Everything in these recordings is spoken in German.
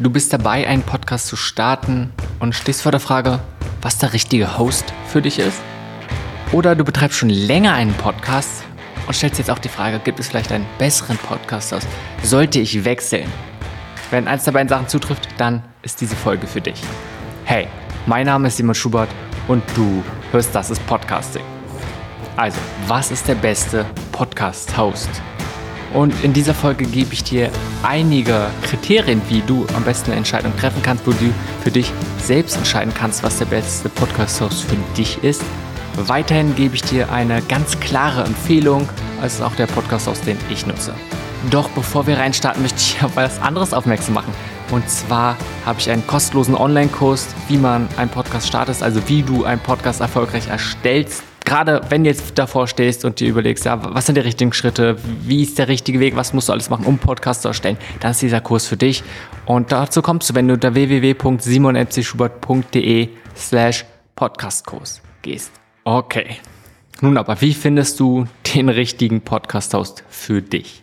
Du bist dabei, einen Podcast zu starten und stehst vor der Frage, was der richtige Host für dich ist? Oder du betreibst schon länger einen Podcast und stellst jetzt auch die Frage, gibt es vielleicht einen besseren Podcast aus? Sollte ich wechseln? Wenn eins der beiden Sachen zutrifft, dann ist diese Folge für dich. Hey, mein Name ist Simon Schubert und du hörst Das ist Podcasting. Also, was ist der beste Podcast-Host? Und in dieser Folge gebe ich dir einige Kriterien, wie du am besten eine Entscheidung treffen kannst, wo du für dich selbst entscheiden kannst, was der beste Podcast-Host für dich ist. Weiterhin gebe ich dir eine ganz klare Empfehlung, als auch der Podcast-Host, den ich nutze. Doch bevor wir reinstarten, möchte ich auf etwas anderes aufmerksam machen. Und zwar habe ich einen kostenlosen Online-Kurs, wie man einen Podcast startet, also wie du einen Podcast erfolgreich erstellst gerade wenn du jetzt davor stehst und dir überlegst, ja, was sind die richtigen Schritte, wie ist der richtige Weg, was musst du alles machen, um Podcast zu erstellen, dann ist dieser Kurs für dich. Und dazu kommst du, wenn du unter www.simonmcschubert.de slash Podcastkurs gehst. Okay. Nun aber, wie findest du den richtigen Podcast-Host für dich?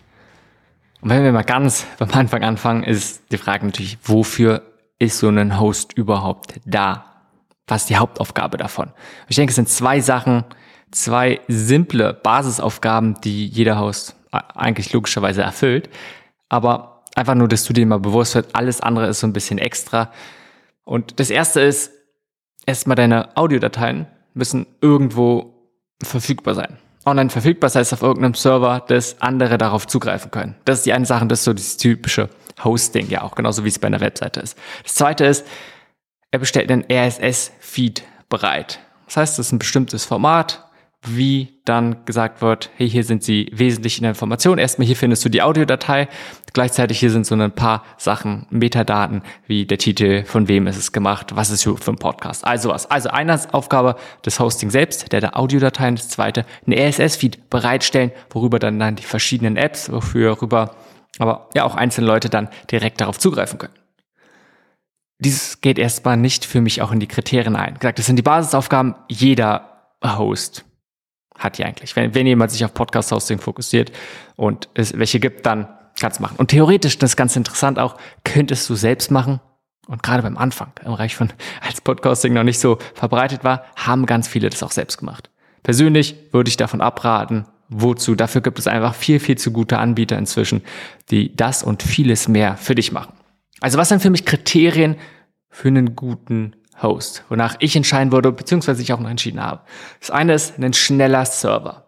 Und wenn wir mal ganz am Anfang anfangen, ist die Frage natürlich, wofür ist so ein Host überhaupt da? Was ist die Hauptaufgabe davon? Ich denke, es sind zwei Sachen, zwei simple Basisaufgaben, die jeder Host eigentlich logischerweise erfüllt. Aber einfach nur, dass du dir mal bewusst wird, alles andere ist so ein bisschen extra. Und das erste ist, erstmal deine Audiodateien müssen irgendwo verfügbar sein. Online verfügbar, das heißt auf irgendeinem Server, dass andere darauf zugreifen können. Das ist die eine Sache, das ist so das typische Hosting, ja auch genauso wie es bei einer Webseite ist. Das zweite ist, er bestellt einen RSS-Feed bereit. Das heißt, es ist ein bestimmtes Format, wie dann gesagt wird, hey, hier sind sie wesentliche Informationen. Erstmal hier findest du die Audiodatei. Gleichzeitig hier sind so ein paar Sachen, Metadaten, wie der Titel, von wem ist es gemacht, was ist für ein Podcast. Also was. Also eine Aufgabe des Hosting selbst, der der Audiodateien. Das zweite, ein RSS-Feed bereitstellen, worüber dann, dann die verschiedenen Apps, wofür rüber, aber ja auch einzelne Leute dann direkt darauf zugreifen können dieses geht erstmal nicht für mich auch in die Kriterien ein. Gesagt, das sind die Basisaufgaben. Jeder Host hat die eigentlich. Wenn, wenn jemand sich auf Podcast-Hosting fokussiert und es welche gibt, dann kannst du machen. Und theoretisch, das ist ganz interessant auch, könntest du selbst machen. Und gerade beim Anfang, im Bereich von, als Podcasting noch nicht so verbreitet war, haben ganz viele das auch selbst gemacht. Persönlich würde ich davon abraten, wozu. Dafür gibt es einfach viel, viel zu gute Anbieter inzwischen, die das und vieles mehr für dich machen. Also was sind für mich Kriterien für einen guten Host, wonach ich entscheiden würde, beziehungsweise ich auch noch entschieden habe. Das eine ist ein schneller Server.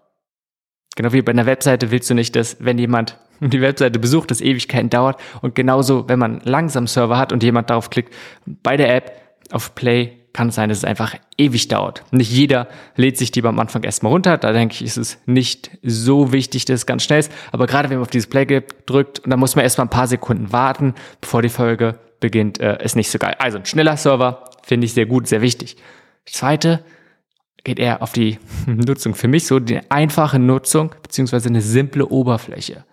Genau wie bei einer Webseite willst du nicht, dass wenn jemand die Webseite besucht, das Ewigkeiten dauert. Und genauso, wenn man langsam Server hat und jemand darauf klickt, bei der App auf Play kann es sein, dass es einfach ewig dauert. Nicht jeder lädt sich die beim Anfang erstmal runter. Da denke ich, ist es nicht so wichtig, dass es ganz schnell ist. Aber gerade wenn man auf dieses Play drückt und dann muss man erstmal ein paar Sekunden warten, bevor die Folge beginnt, äh, ist nicht so geil. Also ein schneller Server finde ich sehr gut, sehr wichtig. Das zweite geht eher auf die Nutzung. Für mich so die einfache Nutzung beziehungsweise eine simple Oberfläche.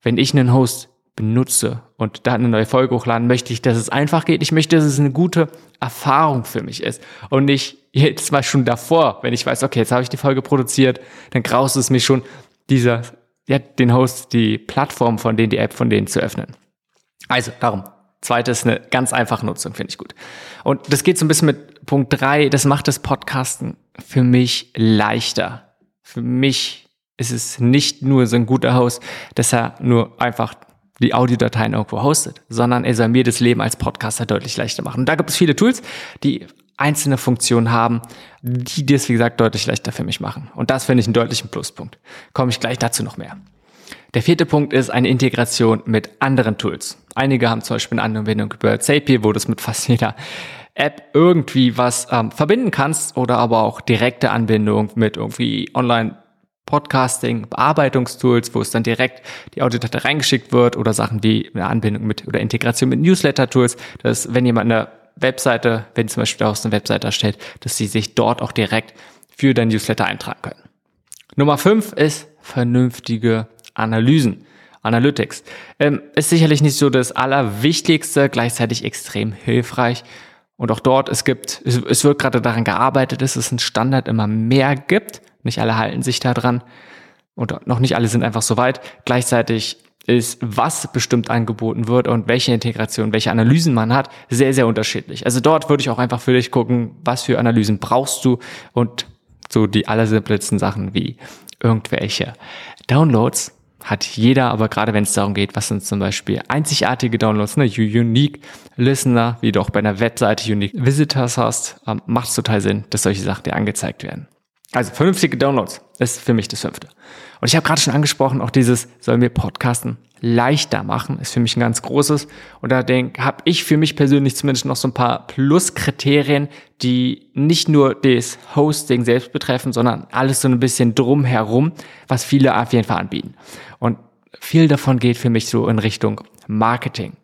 Wenn ich einen Host benutze und da eine neue Folge hochladen, möchte ich, dass es einfach geht. Ich möchte, dass es eine gute Erfahrung für mich ist und nicht jetzt mal schon davor, wenn ich weiß, okay, jetzt habe ich die Folge produziert, dann graust es mich schon, dieser, ja, den Host, die Plattform von denen, die App von denen zu öffnen. Also, darum. Zweites, eine ganz einfache Nutzung, finde ich gut. Und das geht so ein bisschen mit Punkt drei. das macht das Podcasten für mich leichter. Für mich ist es nicht nur so ein guter Host, dass er nur einfach die Audiodateien irgendwo hostet, sondern er soll mir das Leben als Podcaster deutlich leichter machen. Und da gibt es viele Tools, die einzelne Funktionen haben, die das, wie gesagt, deutlich leichter für mich machen. Und das finde ich einen deutlichen Pluspunkt. Komme ich gleich dazu noch mehr. Der vierte Punkt ist eine Integration mit anderen Tools. Einige haben zum Beispiel eine Anwendung über Zapier, wo du es mit fast jeder App irgendwie was ähm, verbinden kannst oder aber auch direkte Anbindung mit irgendwie Online Podcasting, Bearbeitungstools, wo es dann direkt die Audiodatei reingeschickt wird oder Sachen wie eine Anbindung mit oder Integration mit Newsletter-Tools, dass wenn jemand eine Webseite, wenn zum Beispiel daraus eine Webseite erstellt, dass sie sich dort auch direkt für dein Newsletter eintragen können. Nummer fünf ist vernünftige Analysen. Analytics. Ähm, ist sicherlich nicht so das Allerwichtigste, gleichzeitig extrem hilfreich. Und auch dort, es gibt, es, es wird gerade daran gearbeitet, dass es einen Standard immer mehr gibt. Nicht alle halten sich da dran. Und noch nicht alle sind einfach so weit. Gleichzeitig ist, was bestimmt angeboten wird und welche Integration, welche Analysen man hat, sehr, sehr unterschiedlich. Also dort würde ich auch einfach für dich gucken, was für Analysen brauchst du und so die allersimpelsten Sachen wie irgendwelche Downloads hat jeder, aber gerade wenn es darum geht, was sind zum Beispiel einzigartige Downloads, ne, Unique Listener, wie du auch bei einer Webseite Unique Visitors hast, ähm, macht es total Sinn, dass solche Sachen dir angezeigt werden. Also vernünftige Downloads ist für mich das fünfte. Und ich habe gerade schon angesprochen, auch dieses soll mir Podcasten leichter machen, ist für mich ein ganz großes. Und da denke, habe ich für mich persönlich zumindest noch so ein paar Pluskriterien, die nicht nur das Hosting selbst betreffen, sondern alles so ein bisschen drumherum, was viele auf jeden Fall anbieten. Und viel davon geht für mich so in Richtung Marketing.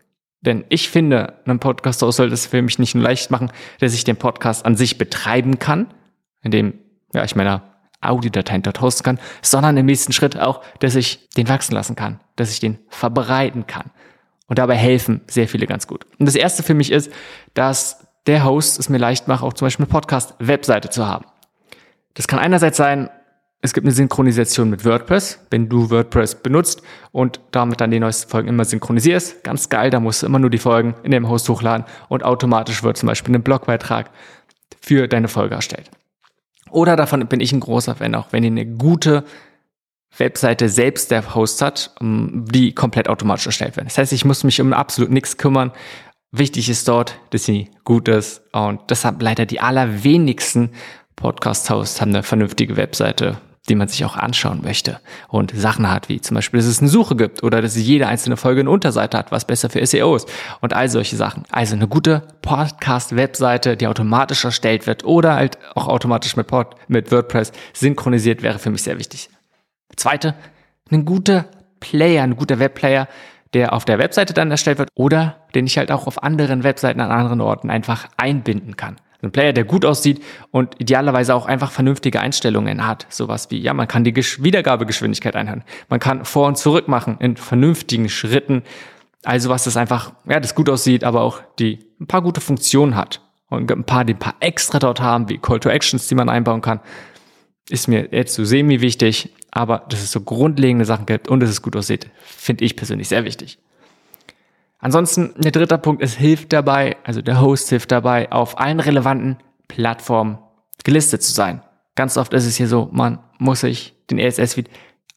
Denn ich finde, ein Podcast soll das für mich nicht nur leicht machen, dass ich den Podcast an sich betreiben kann, indem ja, ich meine Audiodateien dort hosten kann, sondern im nächsten Schritt auch, dass ich den wachsen lassen kann, dass ich den verbreiten kann. Und dabei helfen sehr viele ganz gut. Und das erste für mich ist, dass der Host es mir leicht macht, auch zum Beispiel eine Podcast-Webseite zu haben. Das kann einerseits sein, es gibt eine Synchronisation mit WordPress, wenn du WordPress benutzt und damit dann die neuesten Folgen immer synchronisierst. Ganz geil, da musst du immer nur die Folgen in dem Host hochladen und automatisch wird zum Beispiel ein Blogbeitrag für deine Folge erstellt. Oder davon bin ich ein großer Fan, auch wenn ihr eine gute Webseite selbst der Host hat, die komplett automatisch erstellt werden. Das heißt, ich muss mich um absolut nichts kümmern. Wichtig ist dort, dass sie gut ist und deshalb leider die allerwenigsten Podcast-Hosts haben eine vernünftige Webseite die man sich auch anschauen möchte und Sachen hat, wie zum Beispiel, dass es eine Suche gibt oder dass jede einzelne Folge eine Unterseite hat, was besser für SEO ist und all solche Sachen. Also eine gute Podcast-Webseite, die automatisch erstellt wird oder halt auch automatisch mit, Pod, mit WordPress synchronisiert, wäre für mich sehr wichtig. Zweite, ein guter Player, ein guter Webplayer, der auf der Webseite dann erstellt wird oder den ich halt auch auf anderen Webseiten an anderen Orten einfach einbinden kann. Ein Player, der gut aussieht und idealerweise auch einfach vernünftige Einstellungen hat. Sowas wie, ja, man kann die Gesch Wiedergabegeschwindigkeit einhalten. Man kann vor und zurück machen in vernünftigen Schritten. Also was das einfach, ja, das gut aussieht, aber auch die ein paar gute Funktionen hat. Und ein paar, die ein paar extra dort haben, wie Call to Actions, die man einbauen kann. Ist mir jetzt so semi wichtig, aber dass es so grundlegende Sachen gibt und dass es gut aussieht, finde ich persönlich sehr wichtig. Ansonsten, der dritte Punkt, es hilft dabei, also der Host hilft dabei, auf allen relevanten Plattformen gelistet zu sein. Ganz oft ist es hier so, man muss sich den RSS-Feed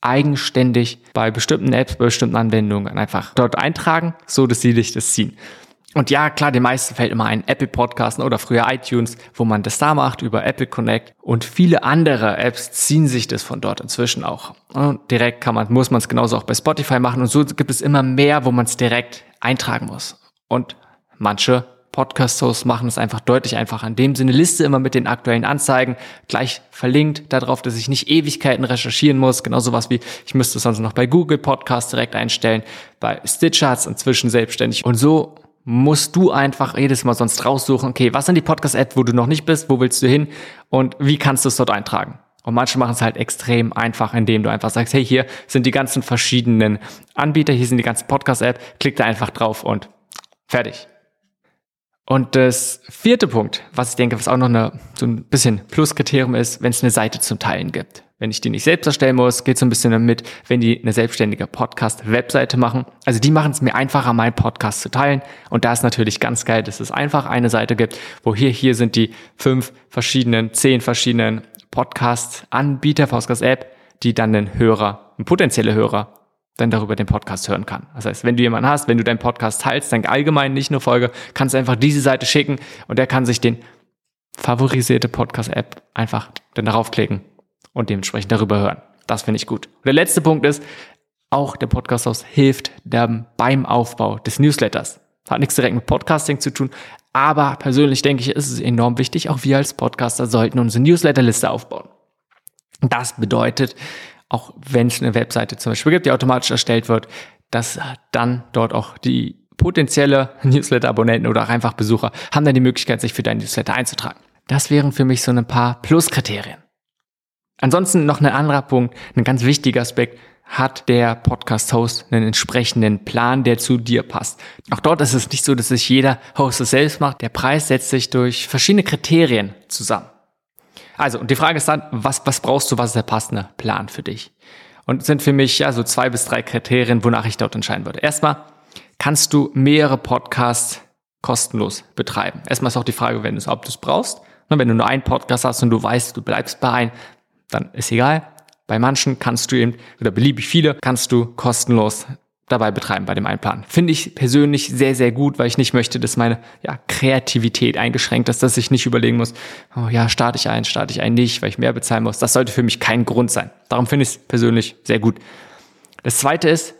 eigenständig bei bestimmten Apps, bei bestimmten Anwendungen einfach dort eintragen, so dass sie dich das ziehen. Und ja, klar, den meisten fällt immer ein Apple Podcasten oder früher iTunes, wo man das da macht über Apple Connect. Und viele andere Apps ziehen sich das von dort inzwischen auch. Und direkt kann man, muss man es genauso auch bei Spotify machen. Und so gibt es immer mehr, wo man es direkt eintragen muss. Und manche Podcast-Hosts machen es einfach deutlich einfacher. In dem Sinne Liste immer mit den aktuellen Anzeigen, gleich verlinkt darauf, dass ich nicht Ewigkeiten recherchieren muss. Genau sowas wie, ich müsste sonst noch bei Google Podcast direkt einstellen, bei Stitcher inzwischen selbstständig. Und so musst du einfach jedes Mal sonst raussuchen, okay, was sind die Podcast-Apps, wo du noch nicht bist, wo willst du hin und wie kannst du es dort eintragen? Und manche machen es halt extrem einfach, indem du einfach sagst, hey, hier sind die ganzen verschiedenen Anbieter, hier sind die ganzen Podcast-App, klick da einfach drauf und fertig. Und das vierte Punkt, was ich denke, was auch noch eine, so ein bisschen Pluskriterium ist, wenn es eine Seite zum Teilen gibt. Wenn ich die nicht selbst erstellen muss, geht so ein bisschen damit, wenn die eine selbstständige Podcast-Webseite machen. Also die machen es mir einfacher, meinen Podcast zu teilen. Und da ist natürlich ganz geil, dass es einfach eine Seite gibt, wo hier, hier sind die fünf verschiedenen, zehn verschiedenen Podcast-Anbieter, Podcast-App, die dann den Hörer, ein potenzieller Hörer, dann darüber den Podcast hören kann. Das heißt, wenn du jemanden hast, wenn du deinen Podcast teilst, dann allgemein nicht nur Folge, kannst du einfach diese Seite schicken und der kann sich den favorisierte Podcast-App einfach dann darauf klicken und dementsprechend darüber hören. Das finde ich gut. Und der letzte Punkt ist, auch der Podcast-Host hilft beim Aufbau des Newsletters. Hat nichts direkt mit Podcasting zu tun, aber persönlich denke ich, ist es enorm wichtig. Auch wir als Podcaster sollten unsere Newsletterliste aufbauen. Das bedeutet, auch wenn es eine Webseite zum Beispiel gibt, die automatisch erstellt wird, dass dann dort auch die potenzielle Newsletter-Abonnenten oder auch einfach Besucher haben dann die Möglichkeit, sich für dein Newsletter einzutragen. Das wären für mich so ein paar Pluskriterien. Ansonsten noch ein anderer Punkt, ein ganz wichtiger Aspekt, hat der Podcast-Host einen entsprechenden Plan, der zu dir passt. Auch dort ist es nicht so, dass sich jeder Host es selbst macht. Der Preis setzt sich durch verschiedene Kriterien zusammen. Also, und die Frage ist dann, was, was brauchst du, was ist der passende Plan für dich? und sind für mich ja so zwei bis drei Kriterien, wonach ich dort entscheiden würde. Erstmal kannst du mehrere Podcasts kostenlos betreiben. Erstmal ist auch die Frage, wenn du, ob du es brauchst. Wenn du nur einen Podcast hast und du weißt, du bleibst bei einem, dann ist egal. Bei manchen kannst du eben, oder beliebig viele, kannst du kostenlos dabei betreiben bei dem Einplan. Finde ich persönlich sehr, sehr gut, weil ich nicht möchte, dass meine ja, Kreativität eingeschränkt ist, dass ich nicht überlegen muss, oh ja, starte ich ein, starte ich ein nicht, weil ich mehr bezahlen muss. Das sollte für mich kein Grund sein. Darum finde ich es persönlich sehr gut. Das zweite ist,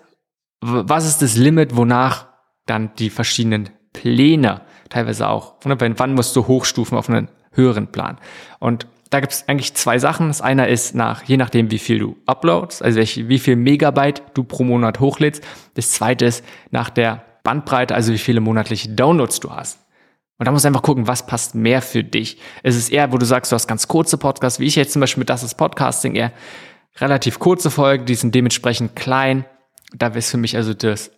was ist das Limit, wonach dann die verschiedenen Pläne teilweise auch, wann musst du hochstufen auf einen höheren Plan? Und da gibt es eigentlich zwei Sachen. Das eine ist nach, je nachdem, wie viel du uploadst, also wie viel Megabyte du pro Monat hochlädst. Das zweite ist nach der Bandbreite, also wie viele monatliche Downloads du hast. Und da musst du einfach gucken, was passt mehr für dich. Es ist eher, wo du sagst, du hast ganz kurze Podcasts, wie ich jetzt zum Beispiel mit Das ist Podcasting, eher relativ kurze Folgen, die sind dementsprechend klein. Da ist für mich also das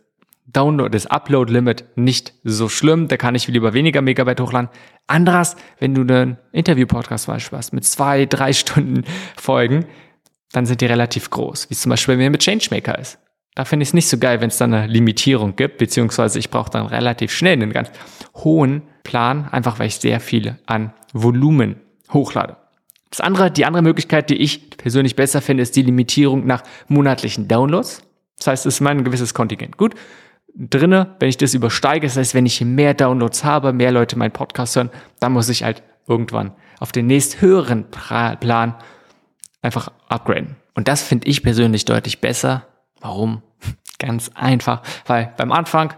Download, das Upload-Limit nicht so schlimm. Da kann ich lieber weniger Megabyte hochladen. Anderes, wenn du einen Interview-Podcast beispielsweise hast mit zwei, drei Stunden Folgen, dann sind die relativ groß. Wie zum Beispiel bei mir mit Changemaker ist. Da finde ich es nicht so geil, wenn es dann eine Limitierung gibt, beziehungsweise ich brauche dann relativ schnell einen ganz hohen Plan, einfach weil ich sehr viel an Volumen hochlade. Das andere, die andere Möglichkeit, die ich persönlich besser finde, ist die Limitierung nach monatlichen Downloads. Das heißt, es ist mein gewisses Kontingent. Gut, drinne, wenn ich das übersteige, das heißt, wenn ich mehr Downloads habe, mehr Leute meinen Podcast hören, dann muss ich halt irgendwann auf den nächst höheren Plan einfach upgraden. Und das finde ich persönlich deutlich besser. Warum? Ganz einfach, weil beim Anfang,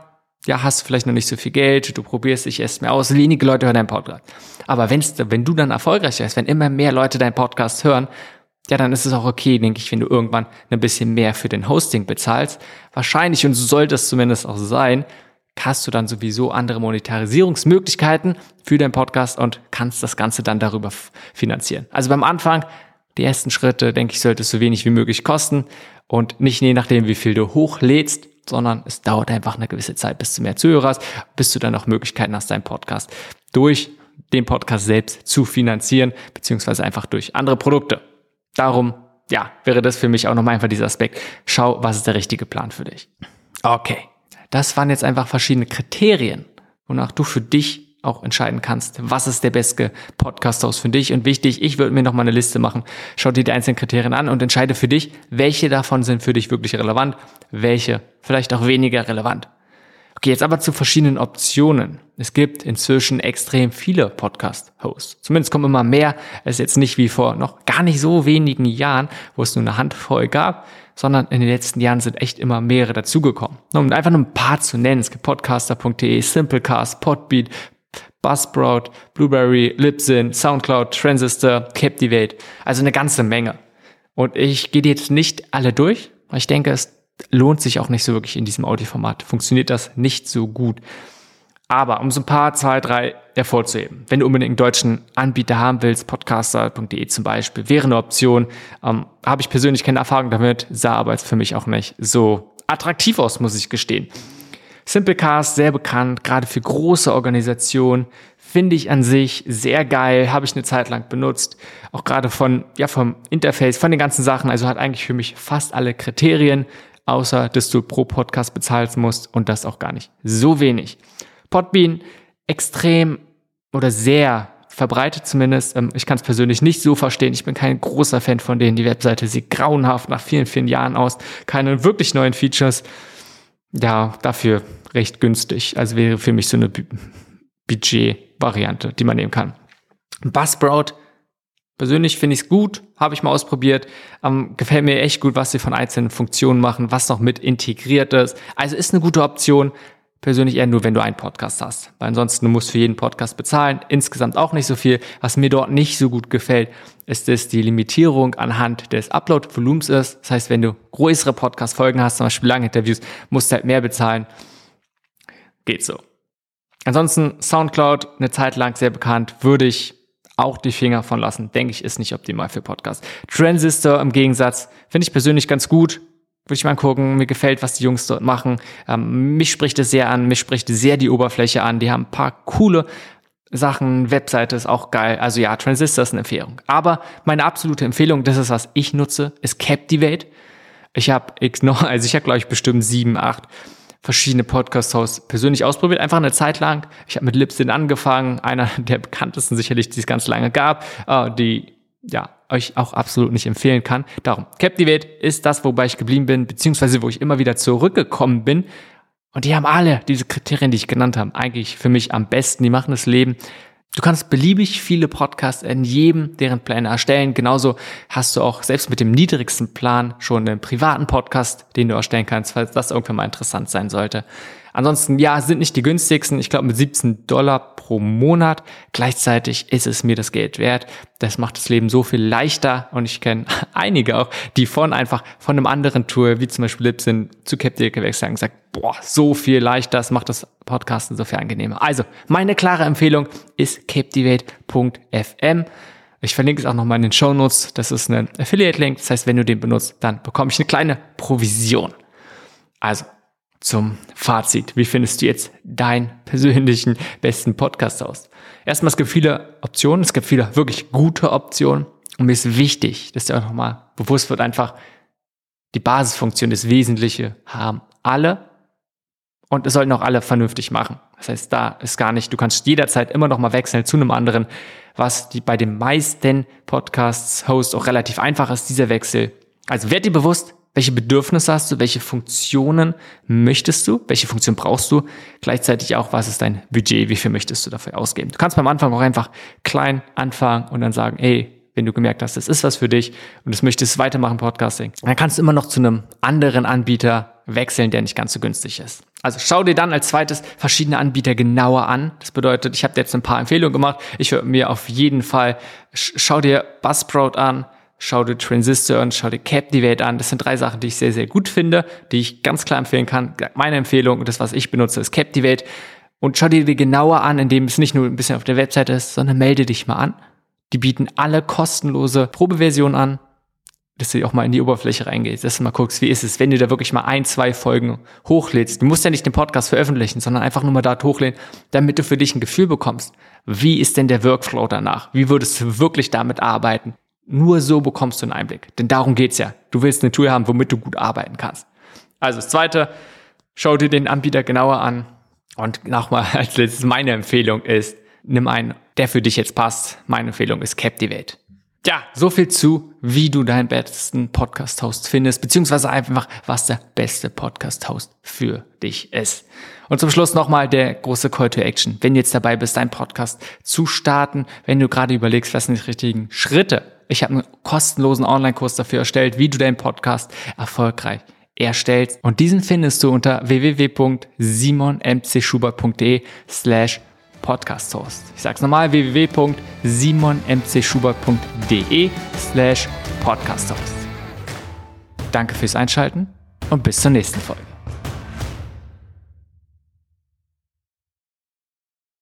ja, hast du vielleicht noch nicht so viel Geld, du probierst dich erst mehr aus, wenige Leute hören deinen Podcast. Aber wenn's, wenn du dann erfolgreich bist, wenn immer mehr Leute deinen Podcast hören, ja, dann ist es auch okay, denke ich, wenn du irgendwann ein bisschen mehr für den Hosting bezahlst. Wahrscheinlich, und so sollte es zumindest auch sein, hast du dann sowieso andere Monetarisierungsmöglichkeiten für deinen Podcast und kannst das Ganze dann darüber finanzieren. Also beim Anfang, die ersten Schritte, denke ich, sollte es so wenig wie möglich kosten und nicht je nachdem, wie viel du hochlädst, sondern es dauert einfach eine gewisse Zeit, bis du mehr Zuhörer hast, bis du dann auch Möglichkeiten hast, deinen Podcast durch den Podcast selbst zu finanzieren, beziehungsweise einfach durch andere Produkte. Darum, ja, wäre das für mich auch nochmal einfach dieser Aspekt. Schau, was ist der richtige Plan für dich. Okay. Das waren jetzt einfach verschiedene Kriterien, wonach du für dich auch entscheiden kannst, was ist der beste Podcast-Host für dich. Und wichtig, ich würde mir nochmal eine Liste machen. Schau dir die einzelnen Kriterien an und entscheide für dich, welche davon sind für dich wirklich relevant, welche vielleicht auch weniger relevant. Okay, jetzt aber zu verschiedenen Optionen. Es gibt inzwischen extrem viele Podcast-Hosts. Zumindest kommen immer mehr. Es ist jetzt nicht wie vor noch gar nicht so wenigen Jahren, wo es nur eine Handvoll gab, sondern in den letzten Jahren sind echt immer mehrere dazugekommen. Um einfach nur ein paar zu nennen. Es gibt podcaster.de, Simplecast, Podbeat, Buzzsprout, Blueberry, Libsyn, Soundcloud, Transistor, Captivate. Also eine ganze Menge. Und ich gehe jetzt nicht alle durch, weil ich denke, es lohnt sich auch nicht so wirklich in diesem Audioformat. Funktioniert das nicht so gut. Aber um so ein paar, zwei, drei hervorzuheben, wenn du unbedingt einen deutschen Anbieter haben willst, podcaster.de zum Beispiel, wäre eine Option. Ähm, Habe ich persönlich keine Erfahrung damit, sah aber jetzt für mich auch nicht so attraktiv aus, muss ich gestehen. Simplecast, sehr bekannt, gerade für große Organisationen, finde ich an sich sehr geil, habe ich eine Zeit lang benutzt, auch gerade von, ja, vom Interface, von den ganzen Sachen, also hat eigentlich für mich fast alle Kriterien, außer dass du pro Podcast bezahlen musst und das auch gar nicht so wenig. Podbean extrem oder sehr verbreitet zumindest. Ähm, ich kann es persönlich nicht so verstehen. Ich bin kein großer Fan von denen. Die Webseite sieht grauenhaft nach vielen, vielen Jahren aus. Keine wirklich neuen Features. Ja, dafür recht günstig. Also wäre für mich so eine Budget-Variante, die man nehmen kann. Buzzsprout Persönlich finde ich es gut, habe ich mal ausprobiert. Ähm, gefällt mir echt gut, was sie von einzelnen Funktionen machen, was noch mit integriert ist. Also ist eine gute Option. Persönlich eher nur, wenn du einen Podcast hast. Weil ansonsten musst du für jeden Podcast bezahlen. Insgesamt auch nicht so viel. Was mir dort nicht so gut gefällt, ist, dass die Limitierung anhand des Upload-Volumens ist. Das heißt, wenn du größere Podcast-Folgen hast, zum Beispiel lange Interviews, musst du halt mehr bezahlen. Geht so. Ansonsten Soundcloud, eine Zeit lang sehr bekannt, würde ich auch die Finger von lassen. Denke ich, ist nicht optimal für Podcasts. Transistor im Gegensatz finde ich persönlich ganz gut. Würde ich mal gucken. Mir gefällt, was die Jungs dort machen. Ähm, mich spricht es sehr an. Mich spricht sehr die Oberfläche an. Die haben ein paar coole Sachen. Webseite ist auch geil. Also ja, Transistor ist eine Empfehlung. Aber meine absolute Empfehlung, das ist was ich nutze, ist Captivate. Ich habe noch, also ich habe glaube ich bestimmt sieben, acht verschiedene Podcast-Hosts persönlich ausprobiert, einfach eine Zeit lang. Ich habe mit Lipsin angefangen, einer der bekanntesten sicherlich, die es ganz lange gab, äh, die ja euch auch absolut nicht empfehlen kann. Darum, Captivate ist das, wobei ich geblieben bin, beziehungsweise wo ich immer wieder zurückgekommen bin. Und die haben alle diese Kriterien, die ich genannt habe, eigentlich für mich am besten. Die machen das Leben Du kannst beliebig viele Podcasts in jedem deren Pläne erstellen. Genauso hast du auch selbst mit dem niedrigsten Plan schon einen privaten Podcast, den du erstellen kannst, falls das irgendwann mal interessant sein sollte. Ansonsten, ja, sind nicht die günstigsten. Ich glaube mit 17 Dollar pro Monat. Gleichzeitig ist es mir das Geld wert. Das macht das Leben so viel leichter. Und ich kenne einige auch, die von einfach von einem anderen Tour, wie zum Beispiel Libsyn, zu Captive gewechselt haben und gesagt, boah, so viel leichter. Das macht das Podcasten so viel angenehmer. Also, meine klare Empfehlung ist captivate.fm. Ich verlinke es auch nochmal in den Show Notes. Das ist ein Affiliate-Link. Das heißt, wenn du den benutzt, dann bekomme ich eine kleine Provision. Also, zum Fazit. Wie findest du jetzt deinen persönlichen besten Podcast aus? Erstmal, es gibt viele Optionen, es gibt viele wirklich gute Optionen. Und mir ist wichtig, dass dir auch nochmal bewusst wird, einfach die Basisfunktion, das Wesentliche haben alle und es sollten auch alle vernünftig machen. Das heißt, da ist gar nicht, du kannst jederzeit immer noch mal wechseln zu einem anderen, was die bei den meisten Podcasts, Hosts auch relativ einfach ist, dieser Wechsel. Also werd dir bewusst, welche Bedürfnisse hast du? Welche Funktionen möchtest du? Welche Funktion brauchst du? Gleichzeitig auch, was ist dein Budget? Wie viel möchtest du dafür ausgeben? Du kannst beim Anfang auch einfach klein anfangen und dann sagen, ey, wenn du gemerkt hast, das ist was für dich und du möchtest weitermachen Podcasting, dann kannst du immer noch zu einem anderen Anbieter wechseln, der nicht ganz so günstig ist. Also schau dir dann als zweites verschiedene Anbieter genauer an. Das bedeutet, ich habe jetzt ein paar Empfehlungen gemacht. Ich würde mir auf jeden Fall, schau dir Buzzsprout an, schau dir Transistor und schau dir Captivate an. Das sind drei Sachen, die ich sehr, sehr gut finde, die ich ganz klar empfehlen kann. Meine Empfehlung und das, was ich benutze, ist Captivate. Und schau dir die genauer an, indem es nicht nur ein bisschen auf der Webseite ist, sondern melde dich mal an. Die bieten alle kostenlose Probeversionen an, dass du auch mal in die Oberfläche reingehst, dass du mal guckst, wie ist es, wenn du da wirklich mal ein, zwei Folgen hochlädst. Du musst ja nicht den Podcast veröffentlichen, sondern einfach nur mal dort hochlehnen, damit du für dich ein Gefühl bekommst. Wie ist denn der Workflow danach? Wie würdest du wirklich damit arbeiten? Nur so bekommst du einen Einblick. Denn darum geht's ja. Du willst eine Tool haben, womit du gut arbeiten kannst. Also das zweite, schau dir den Anbieter genauer an. Und nochmal als letztes, meine Empfehlung ist, nimm einen, der für dich jetzt passt. Meine Empfehlung ist Captivate. Ja, so viel zu, wie du deinen besten Podcast-Host findest, beziehungsweise einfach, was der beste Podcast-Host für dich ist. Und zum Schluss nochmal der große Call to Action. Wenn du jetzt dabei bist, deinen Podcast zu starten, wenn du gerade überlegst, was sind die richtigen Schritte. Ich habe einen kostenlosen Online-Kurs dafür erstellt, wie du deinen Podcast erfolgreich erstellst. Und diesen findest du unter www.simonmcschubert.de slash Podcast Host. Ich sage es nochmal, www.simonmcschubert.de slash Podcast Host. Danke fürs Einschalten und bis zur nächsten Folge.